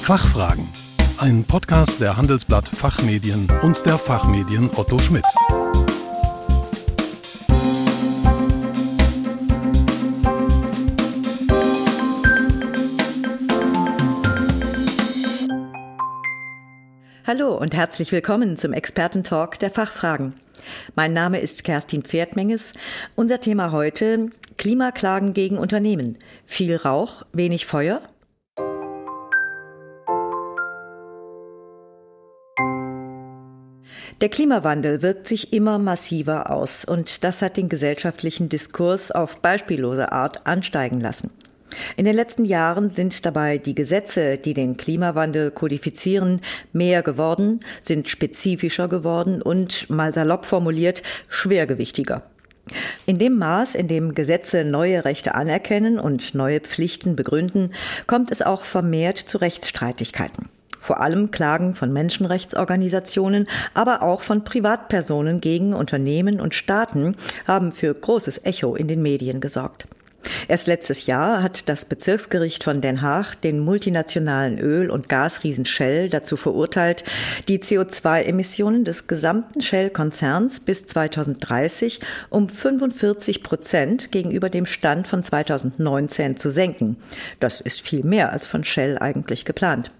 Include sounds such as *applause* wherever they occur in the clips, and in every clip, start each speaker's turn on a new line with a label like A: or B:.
A: Fachfragen. Ein Podcast der Handelsblatt Fachmedien und der Fachmedien Otto Schmidt.
B: Hallo und herzlich willkommen zum Expertentalk der Fachfragen. Mein Name ist Kerstin Pferdmenges. Unser Thema heute Klimaklagen gegen Unternehmen. Viel Rauch, wenig Feuer? Der Klimawandel wirkt sich immer massiver aus und das hat den gesellschaftlichen Diskurs auf beispiellose Art ansteigen lassen. In den letzten Jahren sind dabei die Gesetze, die den Klimawandel kodifizieren, mehr geworden, sind spezifischer geworden und, mal salopp formuliert, schwergewichtiger. In dem Maß, in dem Gesetze neue Rechte anerkennen und neue Pflichten begründen, kommt es auch vermehrt zu Rechtsstreitigkeiten. Vor allem Klagen von Menschenrechtsorganisationen, aber auch von Privatpersonen gegen Unternehmen und Staaten haben für großes Echo in den Medien gesorgt. Erst letztes Jahr hat das Bezirksgericht von Den Haag den multinationalen Öl- und Gasriesen Shell dazu verurteilt, die CO2-Emissionen des gesamten Shell-Konzerns bis 2030 um 45 Prozent gegenüber dem Stand von 2019 zu senken. Das ist viel mehr als von Shell eigentlich geplant.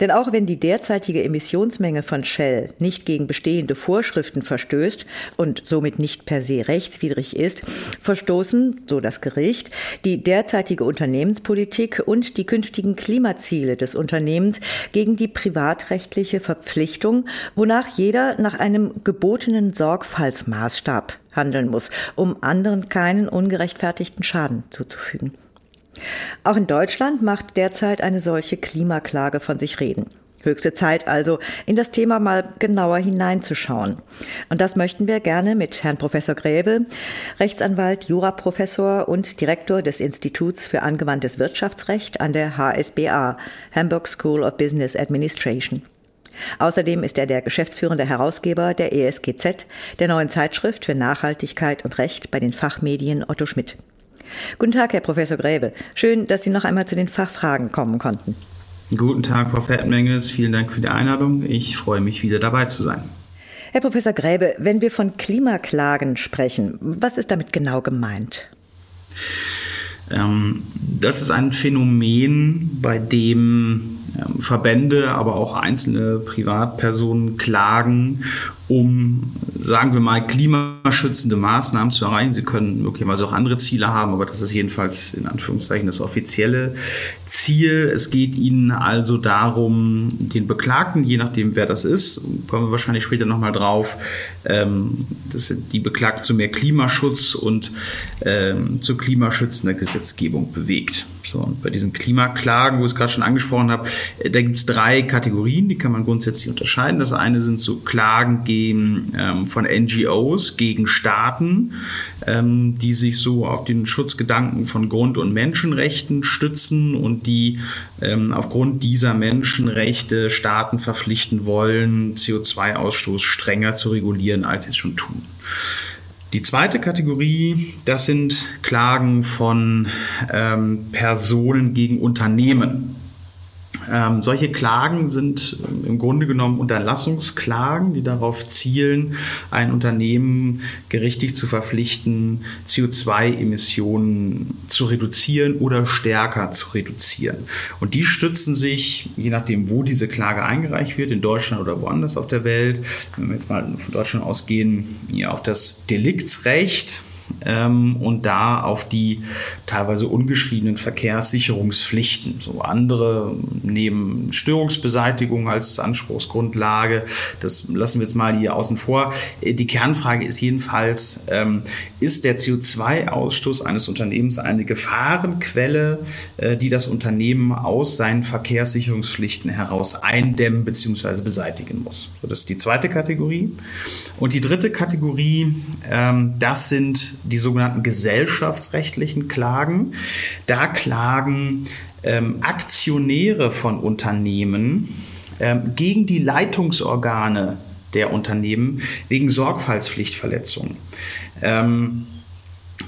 B: Denn auch wenn die derzeitige Emissionsmenge von Shell nicht gegen bestehende Vorschriften verstößt und somit nicht per se rechtswidrig ist, verstoßen, so das Gericht, die derzeitige Unternehmenspolitik und die künftigen Klimaziele des Unternehmens gegen die privatrechtliche Verpflichtung, wonach jeder nach einem gebotenen Sorgfaltsmaßstab handeln muss, um anderen keinen ungerechtfertigten Schaden zuzufügen. Auch in Deutschland macht derzeit eine solche Klimaklage von sich reden. Höchste Zeit also, in das Thema mal genauer hineinzuschauen. Und das möchten wir gerne mit Herrn Professor Gräbe, Rechtsanwalt, Juraprofessor und Direktor des Instituts für angewandtes Wirtschaftsrecht an der HSBA, Hamburg School of Business Administration. Außerdem ist er der geschäftsführende Herausgeber der ESGZ, der neuen Zeitschrift für Nachhaltigkeit und Recht bei den Fachmedien Otto Schmidt. Guten Tag, Herr Professor Gräbe. Schön, dass Sie noch einmal zu den Fachfragen kommen konnten.
C: Guten Tag, Frau Fettmenges. Vielen Dank für die Einladung. Ich freue mich, wieder dabei zu sein.
B: Herr Professor Gräbe, wenn wir von Klimaklagen sprechen, was ist damit genau gemeint?
C: Ähm, das ist ein Phänomen, bei dem Verbände, aber auch einzelne Privatpersonen klagen um, sagen wir mal, klimaschützende Maßnahmen zu erreichen. Sie können möglicherweise auch andere Ziele haben, aber das ist jedenfalls in Anführungszeichen das offizielle Ziel. Es geht Ihnen also darum, den Beklagten, je nachdem wer das ist, kommen wir wahrscheinlich später nochmal drauf, ähm, dass die Beklagten zu mehr Klimaschutz und ähm, zu klimaschützender Gesetzgebung bewegt. So, und bei diesen Klimaklagen, wo ich es gerade schon angesprochen habe, da gibt es drei Kategorien, die kann man grundsätzlich unterscheiden. Das eine sind so Klagen gegen, ähm, von NGOs gegen Staaten, ähm, die sich so auf den Schutzgedanken von Grund- und Menschenrechten stützen und die ähm, aufgrund dieser Menschenrechte Staaten verpflichten wollen, CO2-Ausstoß strenger zu regulieren, als sie es schon tun. Die zweite Kategorie, das sind Klagen von ähm, Personen gegen Unternehmen. Ähm, solche Klagen sind im Grunde genommen Unterlassungsklagen, die darauf zielen, ein Unternehmen gerichtlich zu verpflichten, CO2-Emissionen zu reduzieren oder stärker zu reduzieren. Und die stützen sich, je nachdem, wo diese Klage eingereicht wird, in Deutschland oder woanders auf der Welt, wenn wir jetzt mal von Deutschland ausgehen, auf das Deliktsrecht ähm, und da auf die teilweise ungeschriebenen Verkehrssicherungspflichten. So andere nehmen Störungsbeseitigung als Anspruchsgrundlage. Das lassen wir jetzt mal hier außen vor. Äh, die Kernfrage ist jedenfalls, ähm, ist der CO2-Ausstoß eines Unternehmens eine Gefahrenquelle, äh, die das Unternehmen aus seinen Verkehrssicherungspflichten heraus eindämmen bzw. beseitigen muss? So, das ist die zweite Kategorie. Und die dritte Kategorie, ähm, das sind die sogenannten gesellschaftsrechtlichen Klagen. Da klagen ähm, Aktionäre von Unternehmen ähm, gegen die Leitungsorgane der Unternehmen wegen Sorgfaltspflichtverletzungen. Ähm,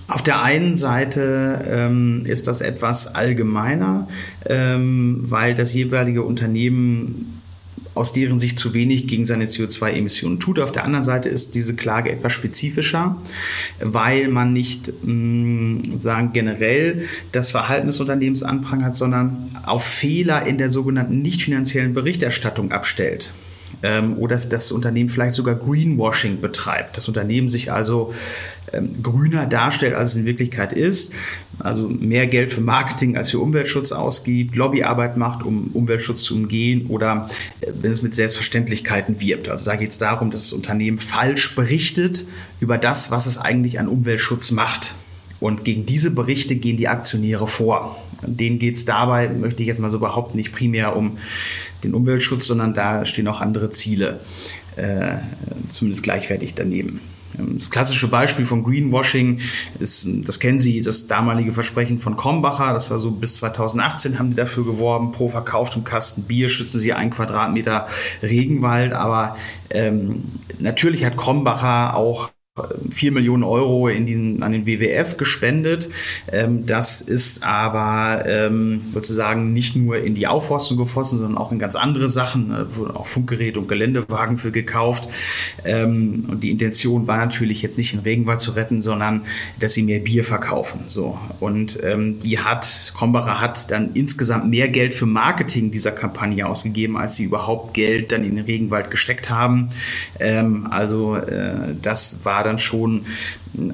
C: Auf der einen Seite ähm, ist das etwas allgemeiner, ähm, weil das jeweilige Unternehmen aus deren Sicht zu wenig gegen seine CO2-Emissionen tut. Auf der anderen Seite ist diese Klage etwas spezifischer, weil man nicht mh, mm, sagen generell das Verhalten des Unternehmens anprangert, sondern auf Fehler in der sogenannten nicht finanziellen Berichterstattung abstellt ähm, oder das Unternehmen vielleicht sogar Greenwashing betreibt. Das Unternehmen sich also ähm, grüner darstellt, als es in Wirklichkeit ist. Also mehr Geld für Marketing als für Umweltschutz ausgibt, Lobbyarbeit macht, um Umweltschutz zu umgehen oder äh, wenn es mit Selbstverständlichkeiten wirbt. Also da geht es darum, dass das Unternehmen falsch berichtet über das, was es eigentlich an Umweltschutz macht. Und gegen diese Berichte gehen die Aktionäre vor. Denen geht es dabei, möchte ich jetzt mal so behaupten, nicht primär um den Umweltschutz, sondern da stehen auch andere Ziele, äh, zumindest gleichwertig daneben. Ähm, das klassische Beispiel von Greenwashing ist, das kennen Sie, das damalige Versprechen von Krombacher. Das war so bis 2018 haben die dafür geworben, pro verkauftem Kasten Bier schützen sie einen Quadratmeter Regenwald. Aber ähm, natürlich hat Krombacher auch 4 Millionen Euro in den, an den WWF gespendet. Ähm, das ist aber ähm, sozusagen nicht nur in die Aufforstung geflossen, sondern auch in ganz andere Sachen. Da wurden auch Funkgeräte und Geländewagen für gekauft. Ähm, und die Intention war natürlich jetzt nicht den Regenwald zu retten, sondern dass sie mehr Bier verkaufen. So. Und ähm, die hat, Krombacher hat dann insgesamt mehr Geld für Marketing dieser Kampagne ausgegeben, als sie überhaupt Geld dann in den Regenwald gesteckt haben. Ähm, also äh, das war dann dann schon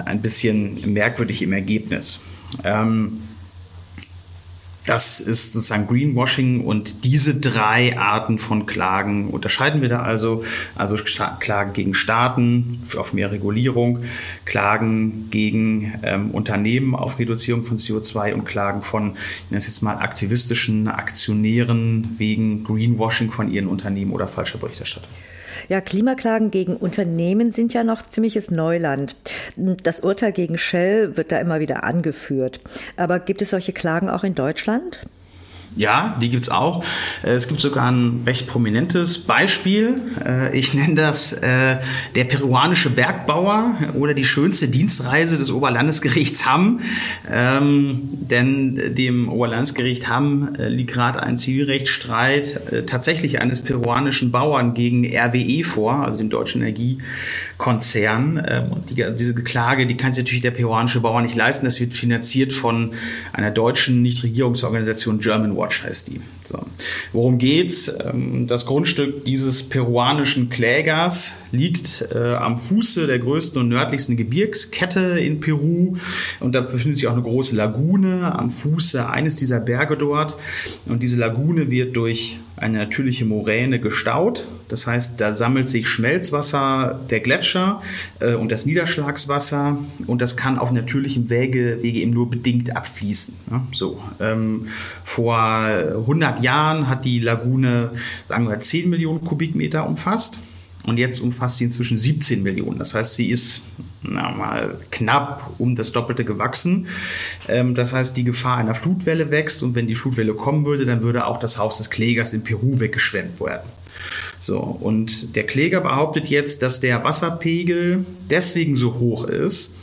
C: ein bisschen merkwürdig im Ergebnis. Ähm, das ist sozusagen Greenwashing und diese drei Arten von Klagen unterscheiden wir da also. Also Klagen gegen Staaten auf mehr Regulierung, Klagen gegen ähm, Unternehmen auf Reduzierung von CO2 und Klagen von, ich nenne es jetzt mal, aktivistischen Aktionären wegen Greenwashing von ihren Unternehmen oder falscher Berichterstattung.
B: Ja, Klimaklagen gegen Unternehmen sind ja noch ziemliches Neuland. Das Urteil gegen Shell wird da immer wieder angeführt. Aber gibt es solche Klagen auch in Deutschland?
C: Ja, die gibt's auch. Äh, es gibt sogar ein recht prominentes Beispiel. Äh, ich nenne das äh, der peruanische Bergbauer oder die schönste Dienstreise des Oberlandesgerichts Hamm. Ähm, denn dem Oberlandesgericht Hamm liegt gerade ein Zivilrechtsstreit tatsächlich eines peruanischen Bauern gegen RWE vor, also dem deutschen Energiekonzern. Ähm, und die, diese Klage, die kann sich natürlich der peruanische Bauer nicht leisten. Das wird finanziert von einer deutschen Nichtregierungsorganisation German Watch. Watch heißt die. So. Worum geht's? Ähm, das Grundstück dieses peruanischen Klägers liegt äh, am Fuße der größten und nördlichsten Gebirgskette in Peru und da befindet sich auch eine große Lagune am Fuße eines dieser Berge dort und diese Lagune wird durch eine natürliche Moräne gestaut. Das heißt, da sammelt sich Schmelzwasser der Gletscher äh, und das Niederschlagswasser und das kann auf natürlichem Wege, Wege eben nur bedingt abfließen. So, ähm, vor 100 Jahren hat die Lagune, sagen wir, 10 Millionen Kubikmeter umfasst. Und jetzt umfasst sie inzwischen 17 Millionen. Das heißt, sie ist na, mal knapp um das Doppelte gewachsen. Ähm, das heißt, die Gefahr einer Flutwelle wächst und wenn die Flutwelle kommen würde, dann würde auch das Haus des Klägers in Peru weggeschwemmt werden. So, und der Kläger behauptet jetzt, dass der Wasserpegel deswegen so hoch ist,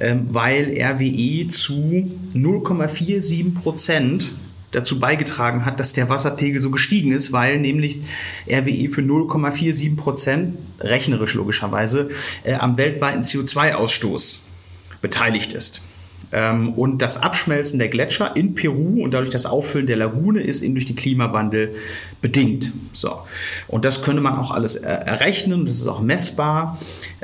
C: ähm, weil RWE zu 0,47 Prozent dazu beigetragen hat, dass der Wasserpegel so gestiegen ist, weil nämlich RWE für 0,47 Prozent, rechnerisch logischerweise, äh, am weltweiten CO2-Ausstoß beteiligt ist. Ähm, und das Abschmelzen der Gletscher in Peru und dadurch das Auffüllen der Lagune ist eben durch den Klimawandel bedingt. So. Und das könnte man auch alles errechnen, das ist auch messbar.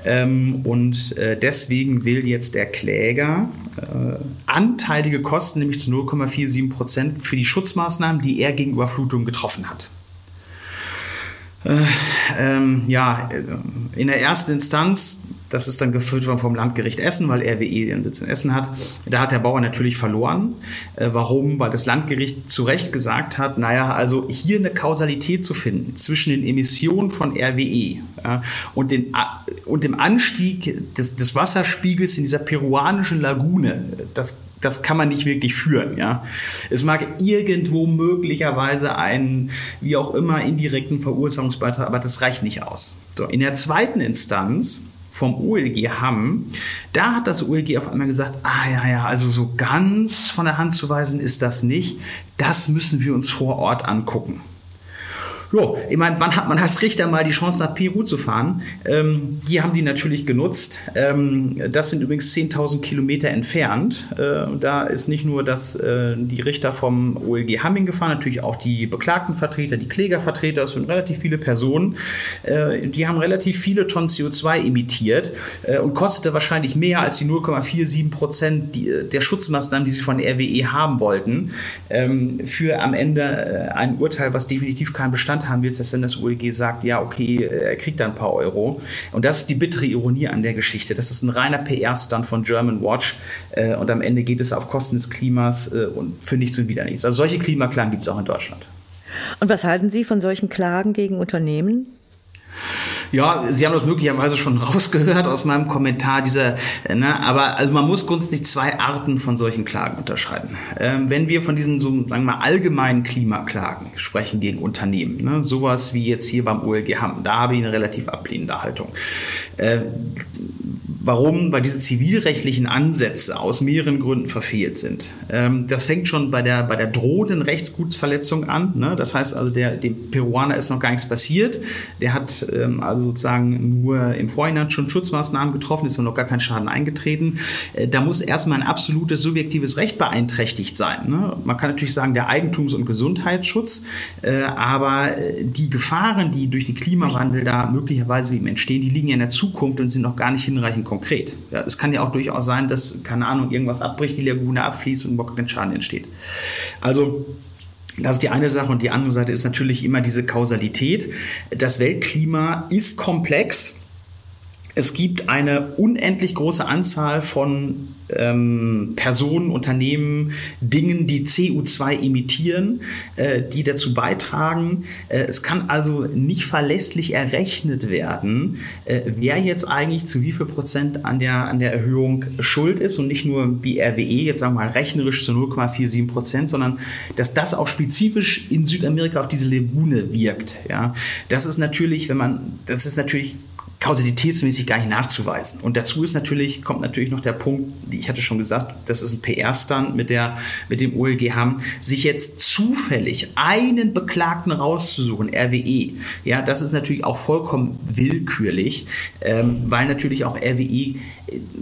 C: Ähm, und äh, deswegen will jetzt der Kläger äh, anteilige Kosten, nämlich zu 0,47 Prozent, für die Schutzmaßnahmen, die er gegenüber Flutungen getroffen hat. Äh, ähm, ja, in der ersten Instanz das ist dann geführt worden vom Landgericht Essen, weil RWE ihren Sitz in Essen hat. Da hat der Bauer natürlich verloren. Äh, warum? Weil das Landgericht zu Recht gesagt hat, naja, also hier eine Kausalität zu finden zwischen den Emissionen von RWE ja, und, den, und dem Anstieg des, des Wasserspiegels in dieser peruanischen Lagune, das das kann man nicht wirklich führen, ja. Es mag irgendwo möglicherweise einen, wie auch immer, indirekten Verursachungsbeitrag, aber das reicht nicht aus. So, in der zweiten Instanz vom OLG Hamm, da hat das OLG auf einmal gesagt, ah ja, ja, also so ganz von der Hand zu weisen ist das nicht. Das müssen wir uns vor Ort angucken. Ja, ich meine, wann hat man als Richter mal die Chance, nach Peru zu fahren? Ähm, die haben die natürlich genutzt. Ähm, das sind übrigens 10.000 Kilometer entfernt. Äh, da ist nicht nur dass äh, die Richter vom OLG Hamming gefahren, natürlich auch die Beklagtenvertreter, die Klägervertreter, das sind relativ viele Personen. Äh, die haben relativ viele Tonnen CO2 emittiert äh, und kostete wahrscheinlich mehr als die 0,47 Prozent der Schutzmaßnahmen, die sie von RWE haben wollten, ähm, für am Ende äh, ein Urteil, was definitiv keinen Bestand Land haben willst, dass wenn das OEG sagt, ja, okay, er kriegt da ein paar Euro. Und das ist die bittere Ironie an der Geschichte. Das ist ein reiner PR-Stand von German Watch äh, und am Ende geht es auf Kosten des Klimas äh, und für nichts und wieder nichts. Also solche Klimaklagen gibt es auch in Deutschland.
B: Und was halten Sie von solchen Klagen gegen Unternehmen?
C: Ja, Sie haben das möglicherweise schon *laughs* rausgehört aus meinem Kommentar. Dieser, ne, aber also man muss grundsätzlich zwei Arten von solchen Klagen unterscheiden. Ähm, wenn wir von diesen so sagen wir mal allgemeinen Klimaklagen sprechen gegen Unternehmen, ne, sowas wie jetzt hier beim OLG haben, da habe ich eine relativ ablehnende Haltung. Äh, warum? Weil diese zivilrechtlichen Ansätze aus mehreren Gründen verfehlt sind. Ähm, das fängt schon bei der, bei der drohenden Rechtsgutsverletzung an. Ne? Das heißt also, der, dem Peruaner ist noch gar nichts passiert. Der hat ähm, also sozusagen nur im Vorhinein schon Schutzmaßnahmen getroffen, ist noch gar kein Schaden eingetreten. Äh, da muss erstmal ein absolutes subjektives Recht beeinträchtigt sein. Ne? Man kann natürlich sagen, der Eigentums- und Gesundheitsschutz, äh, aber äh, die Gefahren, die durch den Klimawandel da möglicherweise eben entstehen, die liegen ja in der Zukunft und sind noch gar nicht hinreichend konkret. Ja, es kann ja auch durchaus sein, dass, keine Ahnung, irgendwas abbricht, die Lagune abfließt und überhaupt kein Schaden entsteht. Also das ist die eine Sache und die andere Seite ist natürlich immer diese Kausalität. Das Weltklima ist komplex. Es gibt eine unendlich große Anzahl von ähm, Personen, Unternehmen, Dingen, die CO2 emittieren, äh, die dazu beitragen. Äh, es kann also nicht verlässlich errechnet werden, äh, wer jetzt eigentlich zu wie viel Prozent an der, an der Erhöhung schuld ist und nicht nur wie RWE, jetzt sagen wir mal rechnerisch zu 0,47 Prozent, sondern dass das auch spezifisch in Südamerika auf diese Lagune wirkt. Ja, das ist natürlich, wenn man, das ist natürlich kausalitätsmäßig gar nicht nachzuweisen. Und dazu ist natürlich, kommt natürlich noch der Punkt, ich hatte schon gesagt, das ist ein PR-Stand mit, mit dem OLG haben, sich jetzt zufällig einen Beklagten rauszusuchen, RWE, ja, das ist natürlich auch vollkommen willkürlich, ähm, weil natürlich auch RWE äh,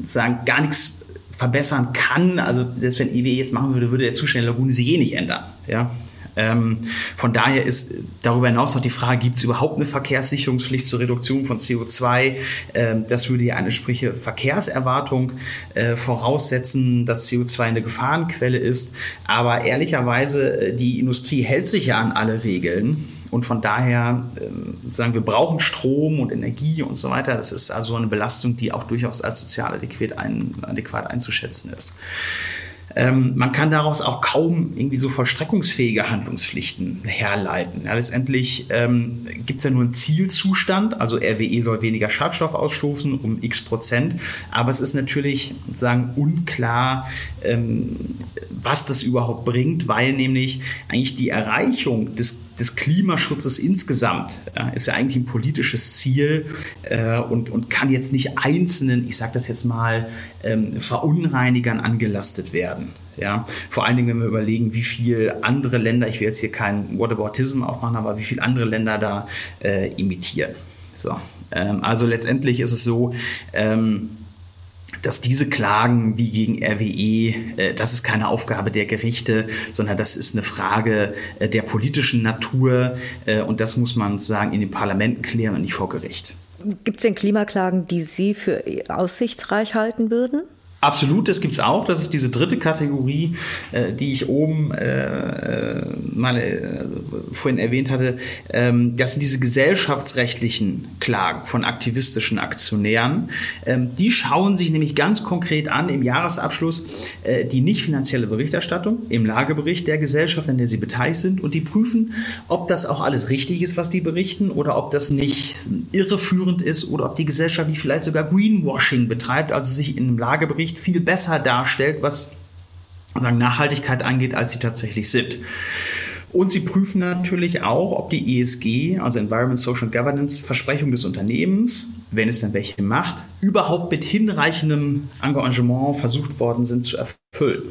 C: sagen, gar nichts verbessern kann. Also, das, wenn EWE jetzt machen würde, würde der Zustand der Lagune sich eh nicht ändern. Ja, ähm, von daher ist darüber hinaus noch die Frage, gibt es überhaupt eine Verkehrssicherungspflicht zur Reduktion von CO2? Ähm, das würde ja eine sprich Verkehrserwartung äh, voraussetzen, dass CO2 eine Gefahrenquelle ist. Aber ehrlicherweise, äh, die Industrie hält sich ja an alle Regeln. Und von daher äh, sagen wir brauchen Strom und Energie und so weiter. Das ist also eine Belastung, die auch durchaus als sozial adäquat, ein, adäquat einzuschätzen ist. Ähm, man kann daraus auch kaum irgendwie so vollstreckungsfähige Handlungspflichten herleiten. Ja, letztendlich ähm, gibt es ja nur einen Zielzustand, also RWE soll weniger Schadstoff ausstoßen um x Prozent, aber es ist natürlich sagen unklar, ähm, was das überhaupt bringt, weil nämlich eigentlich die Erreichung des des Klimaschutzes insgesamt ja, ist ja eigentlich ein politisches Ziel äh, und, und kann jetzt nicht einzelnen, ich sage das jetzt mal, ähm, Verunreinigern angelastet werden. Ja, vor allen Dingen, wenn wir überlegen, wie viel andere Länder, ich will jetzt hier kein Whataboutism aufmachen, aber wie viele andere Länder da äh, imitieren. So, ähm, also letztendlich ist es so, ähm, dass diese Klagen wie gegen RWE, äh, das ist keine Aufgabe der Gerichte, sondern das ist eine Frage äh, der politischen Natur äh, und das muss man sagen in den Parlamenten klären und nicht vor Gericht.
B: Gibt es denn Klimaklagen, die Sie für aussichtsreich halten würden?
C: Absolut, das gibt's auch. Das ist diese dritte Kategorie, äh, die ich oben äh, mal äh, vorhin erwähnt hatte. Ähm, das sind diese gesellschaftsrechtlichen Klagen von aktivistischen Aktionären. Ähm, die schauen sich nämlich ganz konkret an im Jahresabschluss äh, die nicht finanzielle Berichterstattung im Lagebericht der Gesellschaft, an der sie beteiligt sind, und die prüfen, ob das auch alles richtig ist, was die berichten, oder ob das nicht irreführend ist, oder ob die Gesellschaft nicht vielleicht sogar Greenwashing betreibt, also sich in einem Lagebericht Bericht viel besser darstellt, was sagen, Nachhaltigkeit angeht, als sie tatsächlich sind. Und sie prüfen natürlich auch, ob die ESG, also Environment, Social Governance, Versprechung des Unternehmens wenn es dann welche macht, überhaupt mit hinreichendem Engagement versucht worden sind zu erfüllen.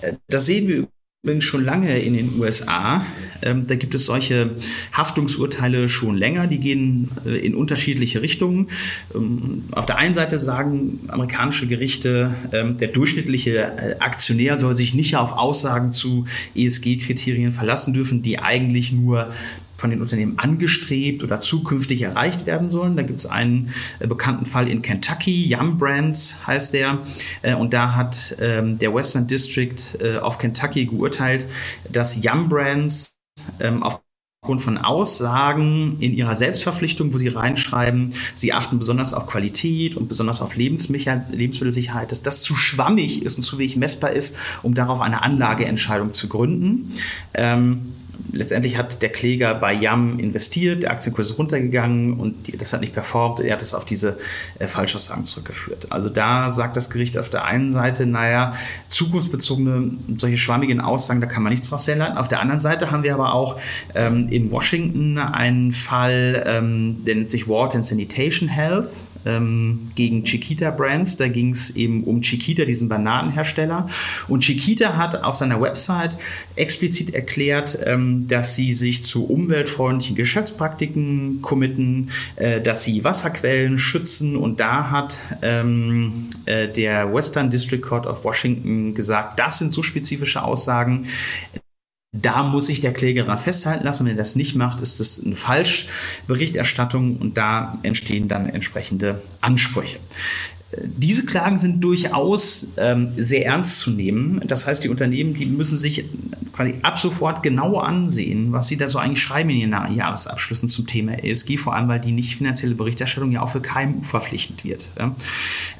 C: Äh, das sehen wir übrigens schon lange in den USA. Ähm, da gibt es solche Haftungsurteile schon länger, die gehen äh, in unterschiedliche Richtungen. Ähm, auf der einen Seite sagen amerikanische Gerichte, ähm, der durchschnittliche äh, Aktionär soll sich nicht auf Aussagen zu ESG-Kriterien verlassen dürfen, die eigentlich nur von den Unternehmen angestrebt oder zukünftig erreicht werden sollen. Da gibt es einen äh, bekannten Fall in Kentucky, Yum Brands heißt der. Äh, und da hat ähm, der Western District äh, of Kentucky geurteilt, dass Yum Brands ähm, aufgrund von Aussagen in ihrer Selbstverpflichtung, wo sie reinschreiben, sie achten besonders auf Qualität und besonders auf Lebensmittelsicherheit, dass das zu schwammig ist und zu wenig messbar ist, um darauf eine Anlageentscheidung zu gründen. Ähm, letztendlich hat der Kläger bei Yam investiert, der Aktienkurs ist runtergegangen und das hat nicht performt. Er hat es auf diese äh, Falschaussagen zurückgeführt. Also da sagt das Gericht auf der einen Seite, naja, zukunftsbezogene, solche schwammigen Aussagen, da kann man nichts draus herleiten. Auf der anderen Seite haben wir aber auch ähm, in Washington einen Fall, ähm, der nennt sich Water and Sanitation Health ähm, gegen Chiquita Brands. Da ging es eben um Chiquita, diesen Bananenhersteller. Und Chiquita hat auf seiner Website explizit erklärt, ähm, dass sie sich zu umweltfreundlichen Geschäftspraktiken committen, äh, dass sie Wasserquellen schützen. Und da hat ähm, äh, der Western District Court of Washington gesagt, das sind so spezifische Aussagen, da muss sich der Kläger festhalten lassen. Wenn er das nicht macht, ist es eine Falschberichterstattung und da entstehen dann entsprechende Ansprüche. Diese Klagen sind durchaus ähm, sehr ernst zu nehmen. Das heißt, die Unternehmen, die müssen sich quasi ab sofort genau ansehen, was sie da so eigentlich schreiben in ihren Jahresabschlüssen zum Thema ESG, vor allem weil die nicht finanzielle Berichterstattung ja auch für KMU verpflichtend wird. Ja.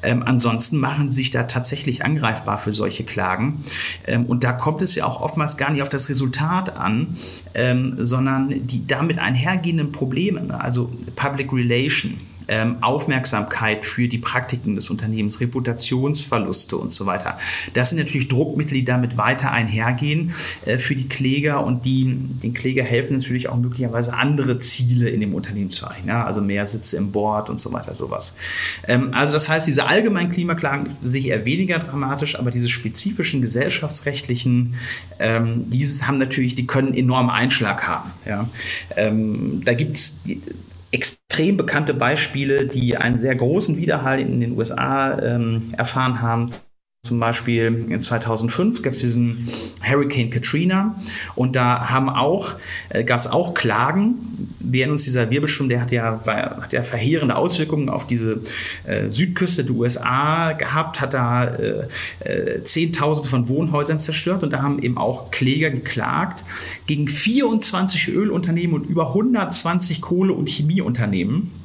C: Ähm, ansonsten machen sie sich da tatsächlich angreifbar für solche Klagen. Ähm, und da kommt es ja auch oftmals gar nicht auf das Resultat an, ähm, sondern die damit einhergehenden Probleme, also Public Relation ähm, Aufmerksamkeit für die Praktiken des Unternehmens, Reputationsverluste und so weiter. Das sind natürlich Druckmittel, die damit weiter einhergehen äh, für die Kläger und die den Kläger helfen natürlich auch möglicherweise andere Ziele in dem Unternehmen zu erreichen, ja? also mehr Sitze im Board und so weiter, sowas. Ähm, also das heißt, diese allgemeinen Klimaklagen sich eher weniger dramatisch, aber diese spezifischen gesellschaftsrechtlichen, ähm, dieses haben natürlich, die können enormen Einschlag haben. Ja? Ähm, da gibt es extrem bekannte Beispiele, die einen sehr großen Widerhall in den USA ähm, erfahren haben. Zum Beispiel in 2005 gab es diesen Hurricane Katrina und da haben auch, äh, gab es auch Klagen. Wir uns dieser Wirbelsturm, der hat ja, war, hat ja verheerende Auswirkungen auf diese äh, Südküste der USA gehabt, hat da äh, äh, Zehntausende von Wohnhäusern zerstört und da haben eben auch Kläger geklagt gegen 24 Ölunternehmen und über 120 Kohle- und Chemieunternehmen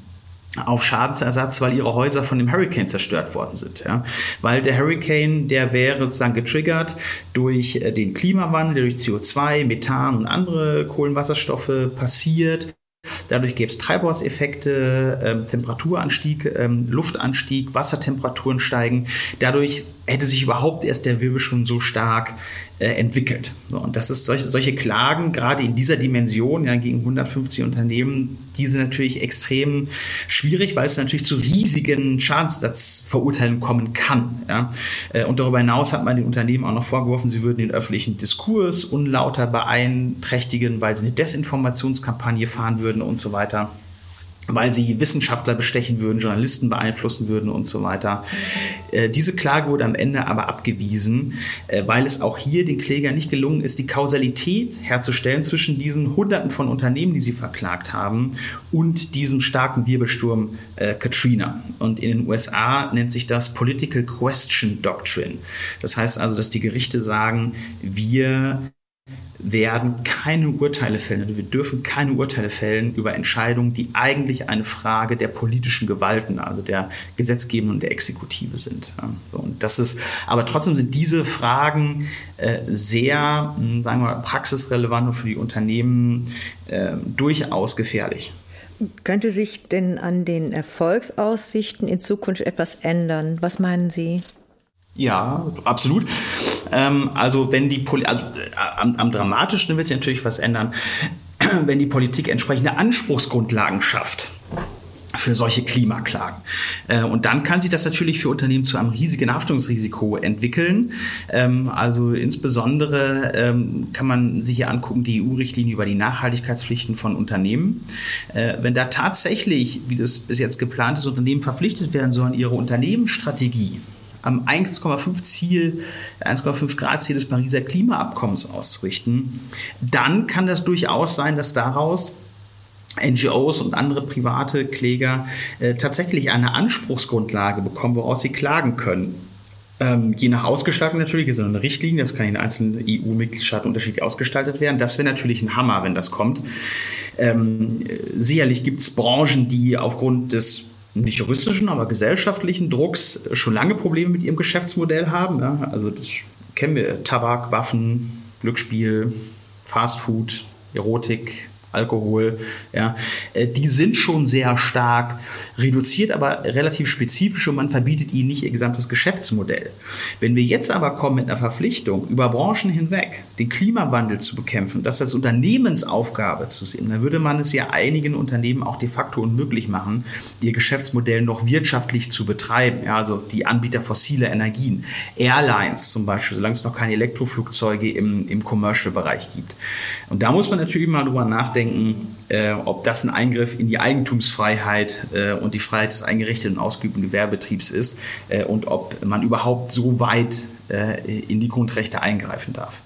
C: auf Schadensersatz, weil ihre Häuser von dem Hurricane zerstört worden sind. Ja? Weil der Hurricane, der wäre sozusagen getriggert durch äh, den Klimawandel, durch CO2, Methan und andere Kohlenwasserstoffe passiert. Dadurch gäbe es Treibhauseffekte, äh, Temperaturanstieg, äh, Luftanstieg, Wassertemperaturen steigen. Dadurch hätte sich überhaupt erst der Wirbel schon so stark äh, entwickelt. So, und das ist solche, solche Klagen, gerade in dieser Dimension, ja, gegen 150 Unternehmen, die sind natürlich extrem schwierig, weil es natürlich zu riesigen Schadenssatzverurteilungen kommen kann. Ja. Äh, und darüber hinaus hat man den Unternehmen auch noch vorgeworfen, sie würden den öffentlichen Diskurs unlauter beeinträchtigen, weil sie eine Desinformationskampagne fahren würden und so weiter weil sie Wissenschaftler bestechen würden, Journalisten beeinflussen würden und so weiter. Äh, diese Klage wurde am Ende aber abgewiesen, äh, weil es auch hier den Klägern nicht gelungen ist, die Kausalität herzustellen zwischen diesen Hunderten von Unternehmen, die sie verklagt haben, und diesem starken Wirbelsturm äh, Katrina. Und in den USA nennt sich das Political Question Doctrine. Das heißt also, dass die Gerichte sagen, wir werden keine Urteile fällen, also wir dürfen keine Urteile fällen über Entscheidungen, die eigentlich eine Frage der politischen Gewalten, also der Gesetzgebung und der Exekutive sind. so, und das ist, aber trotzdem sind diese Fragen äh, sehr, hm, sagen wir, praxisrelevant und für die Unternehmen äh, durchaus gefährlich.
B: Könnte sich denn an den Erfolgsaussichten in Zukunft etwas ändern? Was meinen Sie?
C: Ja, absolut. Ähm, also wenn die Poli also, äh, am, am dramatischsten wird sich natürlich was ändern, *clears throat* wenn die Politik entsprechende Anspruchsgrundlagen schafft für solche Klimaklagen. Äh, und dann kann sich das natürlich für Unternehmen zu einem riesigen Haftungsrisiko entwickeln. Ähm, also insbesondere ähm, kann man sich hier angucken, die EU-Richtlinie über die Nachhaltigkeitspflichten von Unternehmen. Äh, wenn da tatsächlich, wie das bis jetzt geplant ist, Unternehmen verpflichtet werden sollen, ihre Unternehmensstrategie am 1,5 Ziel, 1,5 Grad Ziel des Pariser Klimaabkommens auszurichten, dann kann das durchaus sein, dass daraus NGOs und andere private Kläger äh, tatsächlich eine Anspruchsgrundlage bekommen, woraus sie klagen können. Ähm, je nach Ausgestaltung natürlich, ist eine Richtlinie, das kann in einzelnen EU-Mitgliedstaaten unterschiedlich ausgestaltet werden. Das wäre natürlich ein Hammer, wenn das kommt. Ähm, sicherlich gibt es Branchen, die aufgrund des nicht juristischen, aber gesellschaftlichen Drucks schon lange Probleme mit ihrem Geschäftsmodell haben. Ja? Also das kennen wir Tabak, Waffen, Glücksspiel, Fastfood, Erotik, Alkohol, ja, äh, die sind schon sehr stark reduziert, aber relativ spezifisch und man verbietet ihnen nicht ihr gesamtes Geschäftsmodell. Wenn wir jetzt aber kommen mit einer Verpflichtung, über Branchen hinweg den Klimawandel zu bekämpfen, das als Unternehmensaufgabe zu sehen, dann würde man es ja einigen Unternehmen auch de facto unmöglich machen, ihr Geschäftsmodell noch wirtschaftlich zu betreiben. Ja, also die Anbieter fossiler Energien, Airlines zum Beispiel, solange es noch keine Elektroflugzeuge im, im Commercial-Bereich gibt. Und da muss man natürlich mal drüber nachdenken, nachdenken, äh, ob das ein Eingriff in die Eigentumsfreiheit äh, und die Freiheit des eingerichteten und ausgeübten Gewerbetriebs ist äh, und ob man überhaupt so weit äh, in die Grundrechte eingreifen darf.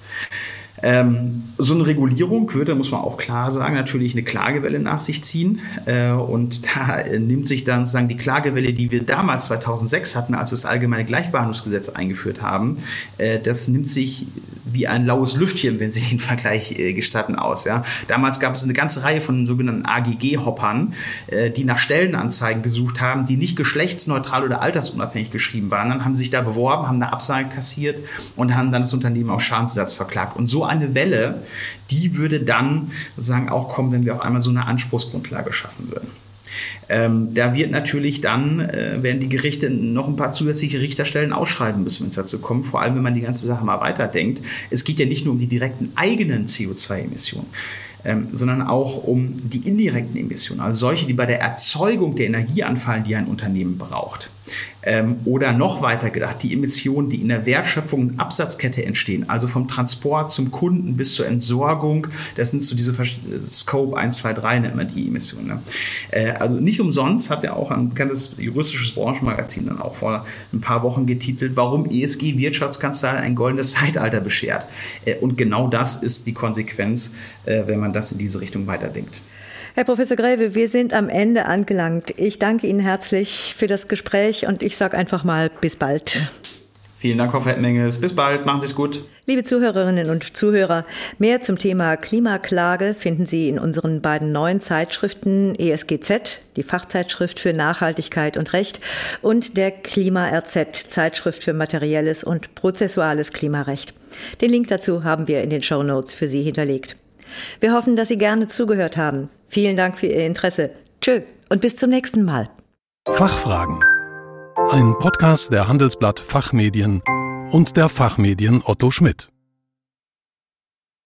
C: Ähm, so eine Regulierung würde, muss man auch klar sagen, natürlich eine Klagewelle nach sich ziehen. Äh, und *laughs* da äh, nimmt sich dann sozusagen die Klagewelle, die wir damals 2006 hatten, als wir das allgemeine Gleichbehandlungsgesetz eingeführt haben, äh, das nimmt sich wie ein laues Lüftchen, wenn Sie *laughs* den Vergleich äh, gestatten, aus. Ja? Damals gab es eine ganze Reihe von sogenannten AGG-Hoppern, äh, die nach Stellenanzeigen gesucht haben, die nicht geschlechtsneutral oder altersunabhängig geschrieben waren. Dann haben sie sich da beworben, haben eine Absage kassiert und haben dann das Unternehmen auf Schadensersatz verklagt. Und so eine Welle, die würde dann sozusagen auch kommen, wenn wir auf einmal so eine Anspruchsgrundlage schaffen würden. Ähm, da wird natürlich dann, äh, werden die Gerichte noch ein paar zusätzliche Richterstellen ausschreiben müssen, wenn es dazu kommt. Vor allem, wenn man die ganze Sache mal weiterdenkt. Es geht ja nicht nur um die direkten eigenen CO2-Emissionen ähm, sondern auch um die indirekten Emissionen, also solche, die bei der Erzeugung der Energie anfallen, die ein Unternehmen braucht. Ähm, oder noch weiter gedacht, die Emissionen, die in der Wertschöpfung und Absatzkette entstehen, also vom Transport zum Kunden bis zur Entsorgung, das sind so diese Scope 1, 2, 3 nennt man die Emissionen. Ne? Äh, also nicht umsonst hat er auch ein bekanntes juristisches Branchenmagazin dann auch vor ein paar Wochen getitelt, warum ESG Wirtschaftskanzlei ein goldenes Zeitalter beschert. Äh, und genau das ist die Konsequenz, äh, wenn man das in diese Richtung weiterdenkt.
B: Herr Professor Gräve, wir sind am Ende angelangt. Ich danke Ihnen herzlich für das Gespräch und ich sage einfach mal bis bald.
C: Vielen Dank, Frau Fettmenges. Bis bald. Machen Sie es gut.
B: Liebe Zuhörerinnen und Zuhörer, mehr zum Thema Klimaklage finden Sie in unseren beiden neuen Zeitschriften ESGZ, die Fachzeitschrift für Nachhaltigkeit und Recht, und der Klima-RZ, Zeitschrift für materielles und prozessuales Klimarecht. Den Link dazu haben wir in den Show Notes für Sie hinterlegt. Wir hoffen, dass Sie gerne zugehört haben. Vielen Dank für Ihr Interesse. Tschö und bis zum nächsten Mal.
A: Fachfragen. Ein Podcast der Handelsblatt Fachmedien und der Fachmedien Otto Schmidt.